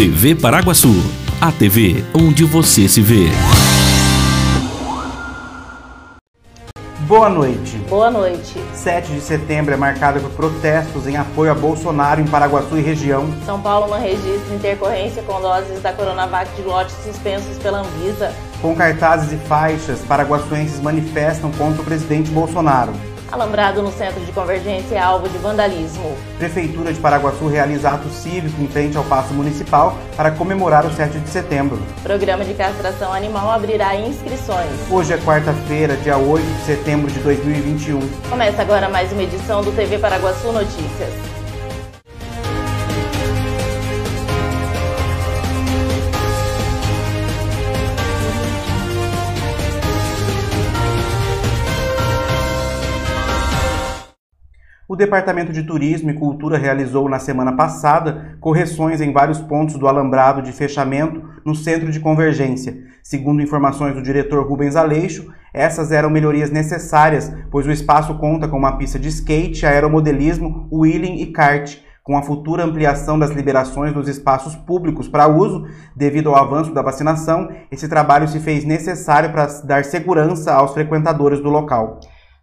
TV Paraguaçu, a TV onde você se vê. Boa noite. Boa noite. 7 de setembro é marcado por protestos em apoio a Bolsonaro em Paraguaçu e região. São Paulo não registra intercorrência com doses da Coronavac de lotes suspensos pela Anvisa. Com cartazes e faixas, paraguaçuenses manifestam contra o presidente Bolsonaro. Alambrado no centro de convergência é alvo de vandalismo. Prefeitura de Paraguaçu realiza ato cívico em frente ao Paço Municipal para comemorar o 7 de setembro. Programa de castração animal abrirá inscrições. Hoje é quarta-feira, dia 8 de setembro de 2021. Começa agora mais uma edição do TV Paraguaçu Notícias. O Departamento de Turismo e Cultura realizou na semana passada correções em vários pontos do alambrado de fechamento no centro de convergência. Segundo informações do diretor Rubens Aleixo, essas eram melhorias necessárias, pois o espaço conta com uma pista de skate, aeromodelismo, wheeling e kart. Com a futura ampliação das liberações dos espaços públicos para uso, devido ao avanço da vacinação, esse trabalho se fez necessário para dar segurança aos frequentadores do local.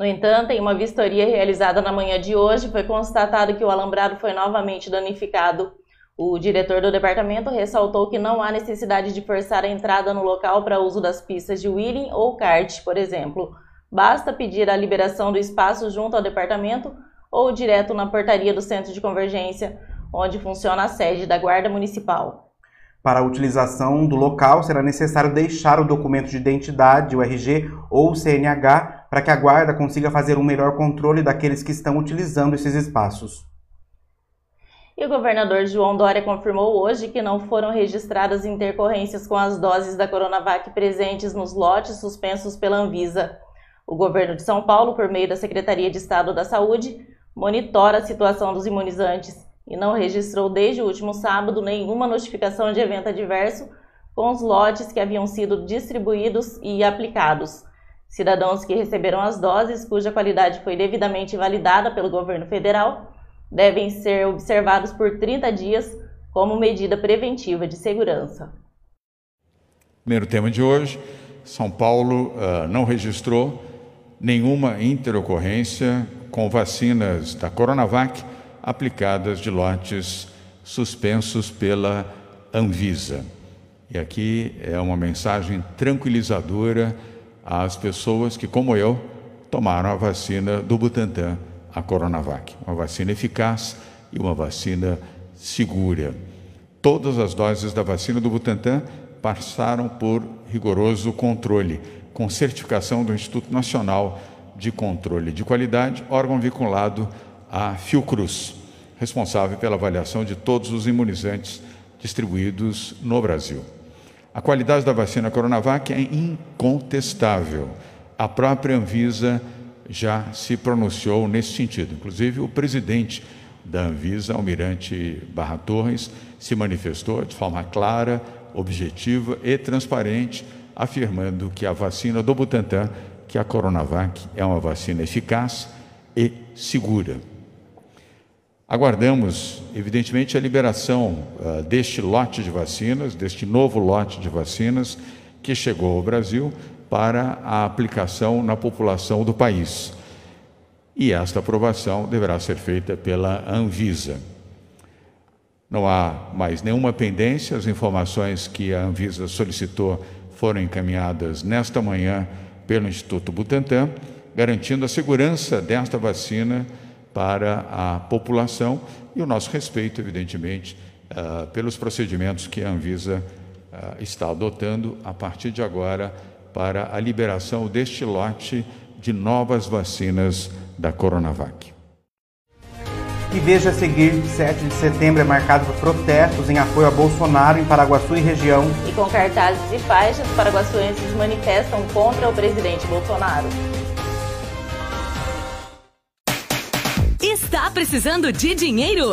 No entanto, em uma vistoria realizada na manhã de hoje, foi constatado que o alambrado foi novamente danificado. O diretor do departamento ressaltou que não há necessidade de forçar a entrada no local para uso das pistas de wheeling ou kart, por exemplo. Basta pedir a liberação do espaço junto ao departamento ou direto na portaria do centro de convergência, onde funciona a sede da Guarda Municipal. Para a utilização do local, será necessário deixar o documento de identidade, o RG ou o CNH, para que a guarda consiga fazer um melhor controle daqueles que estão utilizando esses espaços. E o governador João Dória confirmou hoje que não foram registradas intercorrências com as doses da Coronavac presentes nos lotes suspensos pela Anvisa. O governo de São Paulo, por meio da Secretaria de Estado da Saúde, monitora a situação dos imunizantes e não registrou desde o último sábado nenhuma notificação de evento adverso com os lotes que haviam sido distribuídos e aplicados. Cidadãos que receberam as doses, cuja qualidade foi devidamente validada pelo governo federal, devem ser observados por 30 dias como medida preventiva de segurança. Primeiro tema de hoje: São Paulo uh, não registrou nenhuma interocorrência com vacinas da Coronavac aplicadas de lotes suspensos pela Anvisa. E aqui é uma mensagem tranquilizadora às pessoas que, como eu, tomaram a vacina do Butantan, a Coronavac. Uma vacina eficaz e uma vacina segura. Todas as doses da vacina do Butantan passaram por rigoroso controle, com certificação do Instituto Nacional de Controle de Qualidade, órgão vinculado a Fiocruz, responsável pela avaliação de todos os imunizantes distribuídos no Brasil. A qualidade da vacina Coronavac é incontestável. A própria Anvisa já se pronunciou nesse sentido. Inclusive, o presidente da Anvisa, Almirante Barra Torres, se manifestou de forma clara, objetiva e transparente, afirmando que a vacina do Butantan, que a Coronavac, é uma vacina eficaz e segura. Aguardamos, evidentemente, a liberação uh, deste lote de vacinas, deste novo lote de vacinas que chegou ao Brasil para a aplicação na população do país. E esta aprovação deverá ser feita pela Anvisa. Não há mais nenhuma pendência, as informações que a Anvisa solicitou foram encaminhadas nesta manhã pelo Instituto Butantan, garantindo a segurança desta vacina para a população e o nosso respeito, evidentemente, uh, pelos procedimentos que a Anvisa uh, está adotando a partir de agora para a liberação deste lote de novas vacinas da Coronavac. E veja a seguir, 7 de setembro é marcado por protestos em apoio a Bolsonaro em Paraguaçu e região. E com cartazes e faixas, paraguaçuenses manifestam contra o presidente Bolsonaro. Precisando de dinheiro?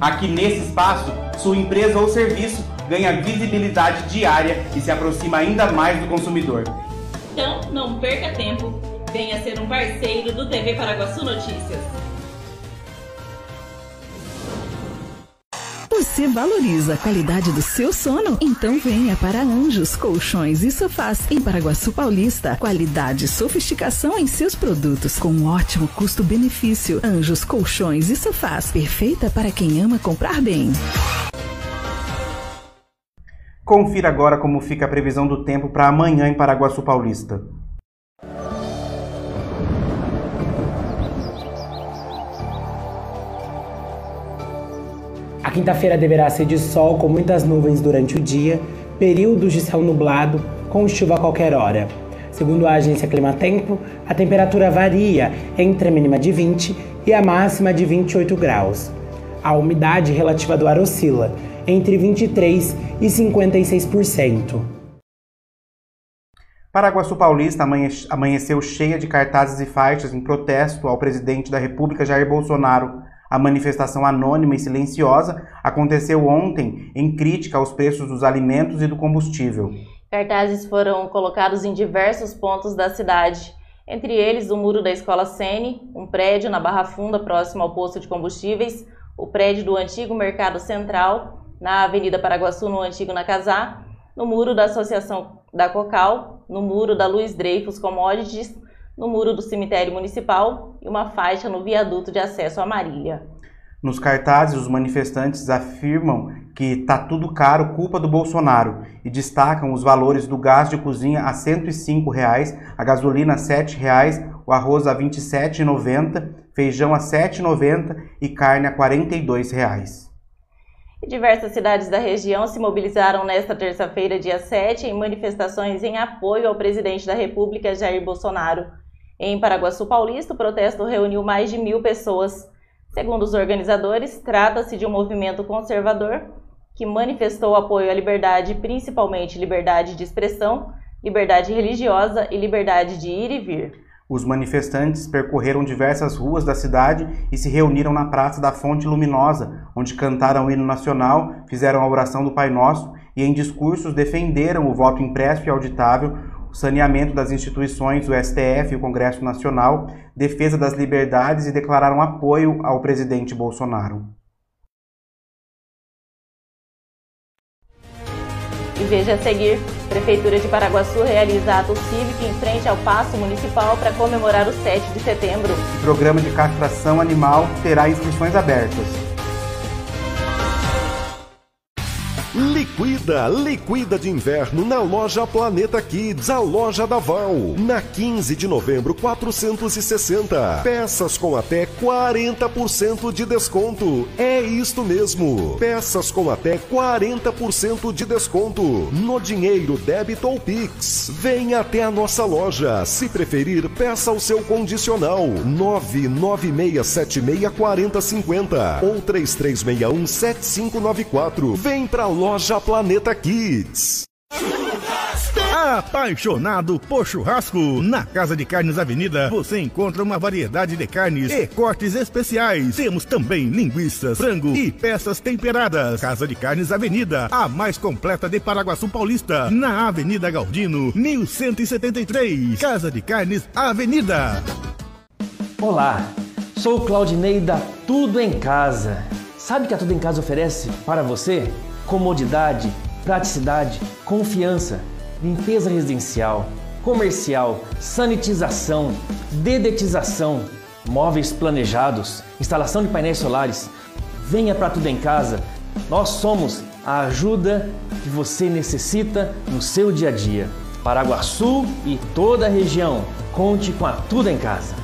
Aqui nesse espaço, sua empresa ou serviço ganha visibilidade diária e se aproxima ainda mais do consumidor. Então, não perca tempo. Venha ser um parceiro do TV Paraguaçu Notícias. Você valoriza a qualidade do seu sono? Então venha para Anjos Colchões e Sofás em Paraguaçu Paulista. Qualidade e sofisticação em seus produtos com um ótimo custo-benefício. Anjos Colchões e Sofás, perfeita para quem ama comprar bem. Confira agora como fica a previsão do tempo para amanhã em Paraguaçu Paulista. Quinta-feira deverá ser de sol com muitas nuvens durante o dia, períodos de céu nublado com chuva a qualquer hora. Segundo a agência Climatempo, a temperatura varia entre a mínima de 20 e a máxima de 28 graus. A umidade relativa do ar oscila entre 23 e 56%. Paraguaçu Paulista amanheceu cheia de cartazes e faixas em protesto ao presidente da República Jair Bolsonaro. A manifestação anônima e silenciosa aconteceu ontem em crítica aos preços dos alimentos e do combustível. Cartazes foram colocados em diversos pontos da cidade, entre eles o muro da Escola Sene, um prédio na Barra Funda próximo ao posto de combustíveis, o prédio do antigo Mercado Central, na Avenida Paraguaçu, no antigo Nacazá, no muro da Associação da Cocal, no muro da Luiz Dreyfus Commodities, no muro do cemitério municipal e uma faixa no viaduto de acesso à Marília. Nos cartazes, os manifestantes afirmam que tá tudo caro, culpa do Bolsonaro, e destacam os valores do gás de cozinha a 105 reais, a gasolina a 7 reais, o arroz a R$ 27,90, feijão a R$ 7,90 e carne a 42 reais. Diversas cidades da região se mobilizaram nesta terça-feira, dia 7, em manifestações em apoio ao presidente da República, Jair Bolsonaro. Em Paraguaçu Paulista, o protesto reuniu mais de mil pessoas. Segundo os organizadores, trata-se de um movimento conservador que manifestou apoio à liberdade, principalmente liberdade de expressão, liberdade religiosa e liberdade de ir e vir. Os manifestantes percorreram diversas ruas da cidade e se reuniram na Praça da Fonte Luminosa, onde cantaram o hino nacional, fizeram a oração do Pai Nosso e, em discursos, defenderam o voto impresso e auditável, o saneamento das instituições, o STF e o Congresso Nacional, defesa das liberdades e declararam apoio ao presidente Bolsonaro. E veja a seguir, Prefeitura de Paraguaçu realiza ato cívico em frente ao Paço Municipal para comemorar o 7 de setembro. O programa de castração animal terá inscrições abertas. Liquida, liquida de inverno na loja Planeta Kids, a loja da Val. Na 15 de novembro, 460. Peças com até 40% de desconto. É isto mesmo. Peças com até 40% de desconto. No dinheiro, débito ou Pix. Venha até a nossa loja. Se preferir, peça o seu condicional. 996764050 ou 33617594. Vem pra loja Loja Planeta Kids. Apaixonado por churrasco? Na Casa de Carnes Avenida você encontra uma variedade de carnes e cortes especiais. Temos também linguiças, frango e peças temperadas. Casa de Carnes Avenida, a mais completa de Paraguaçu Paulista, na Avenida Galdino, 1173. Casa de Carnes Avenida. Olá, sou Claudinei da Tudo em Casa. Sabe o que a Tudo em Casa oferece para você? Comodidade, praticidade, confiança, limpeza residencial, comercial, sanitização, dedetização, móveis planejados, instalação de painéis solares. Venha para Tudo em Casa. Nós somos a ajuda que você necessita no seu dia a dia. Paraguaçu e toda a região. Conte com a Tudo em Casa.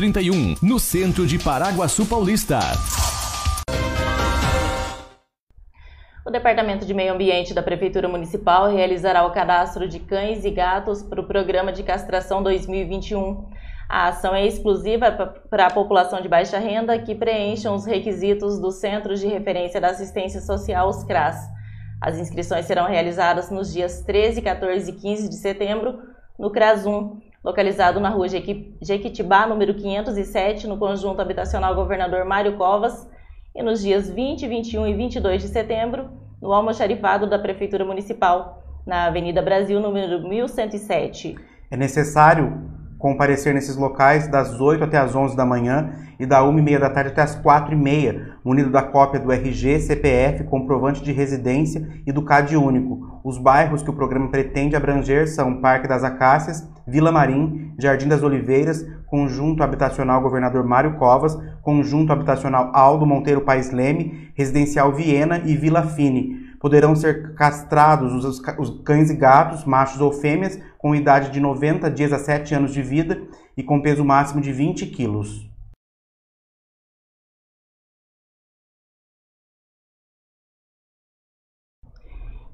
31, no centro de Paraguaçu Paulista. O Departamento de Meio Ambiente da Prefeitura Municipal realizará o cadastro de cães e gatos para o Programa de Castração 2021. A ação é exclusiva para a população de baixa renda que preencham os requisitos dos Centros de Referência da Assistência Social, os CRAS. As inscrições serão realizadas nos dias 13, 14 e 15 de setembro no CRAS 1, localizado na rua Jequitibá, número 507, no conjunto habitacional Governador Mário Covas, e nos dias 20, 21 e 22 de setembro, no almoxarifado da Prefeitura Municipal, na Avenida Brasil, número 1107. É necessário comparecer nesses locais das 8 até as 11 da manhã e da 1 e meia da tarde até as 4 e meia, munido da cópia do RG, CPF, comprovante de residência e do CAD único. Os bairros que o programa pretende abranger são Parque das Acácias, Vila Marim, Jardim das Oliveiras, Conjunto Habitacional Governador Mário Covas, Conjunto Habitacional Aldo Monteiro Paes Leme, Residencial Viena e Vila Fine. Poderão ser castrados os, os cães e gatos, machos ou fêmeas, com idade de 90 dias a 7 anos de vida e com peso máximo de 20 quilos.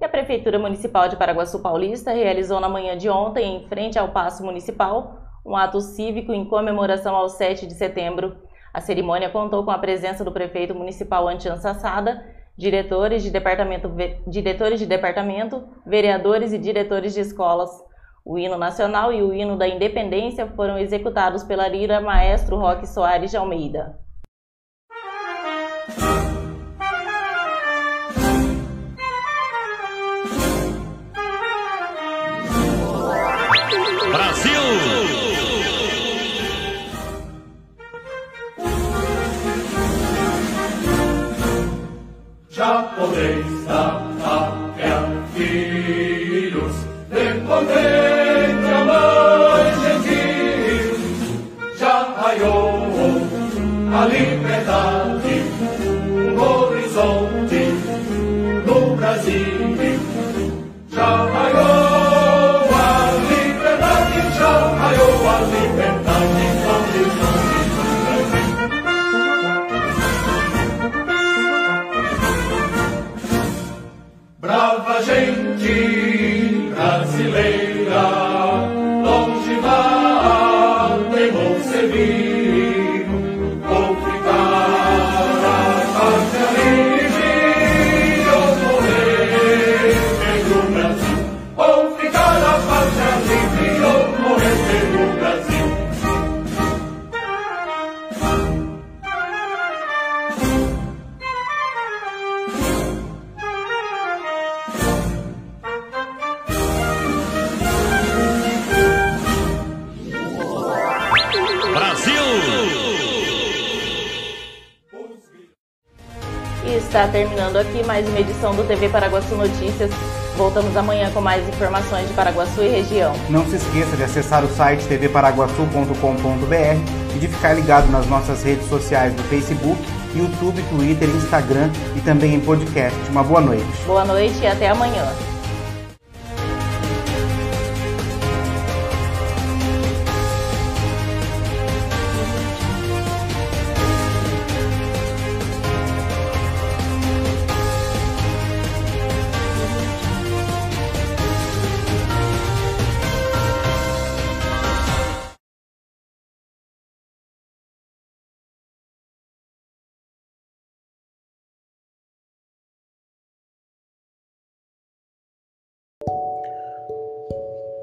E a Prefeitura Municipal de Paraguaçu Paulista realizou na manhã de ontem, em frente ao Paço Municipal, um ato cívico em comemoração ao 7 de setembro. A cerimônia contou com a presença do prefeito municipal Antian Sassada, diretores de departamento, diretores de departamento, vereadores e diretores de escolas. O hino nacional e o hino da independência foram executados pela lira maestro Roque Soares de Almeida. Brava gente brasileira, está terminando aqui mais uma edição do TV Paraguaçu Notícias. Voltamos amanhã com mais informações de Paraguaçu e região. Não se esqueça de acessar o site tvparaguaçu.com.br e de ficar ligado nas nossas redes sociais no Facebook, YouTube, Twitter, Instagram e também em podcast. Uma boa noite. Boa noite e até amanhã.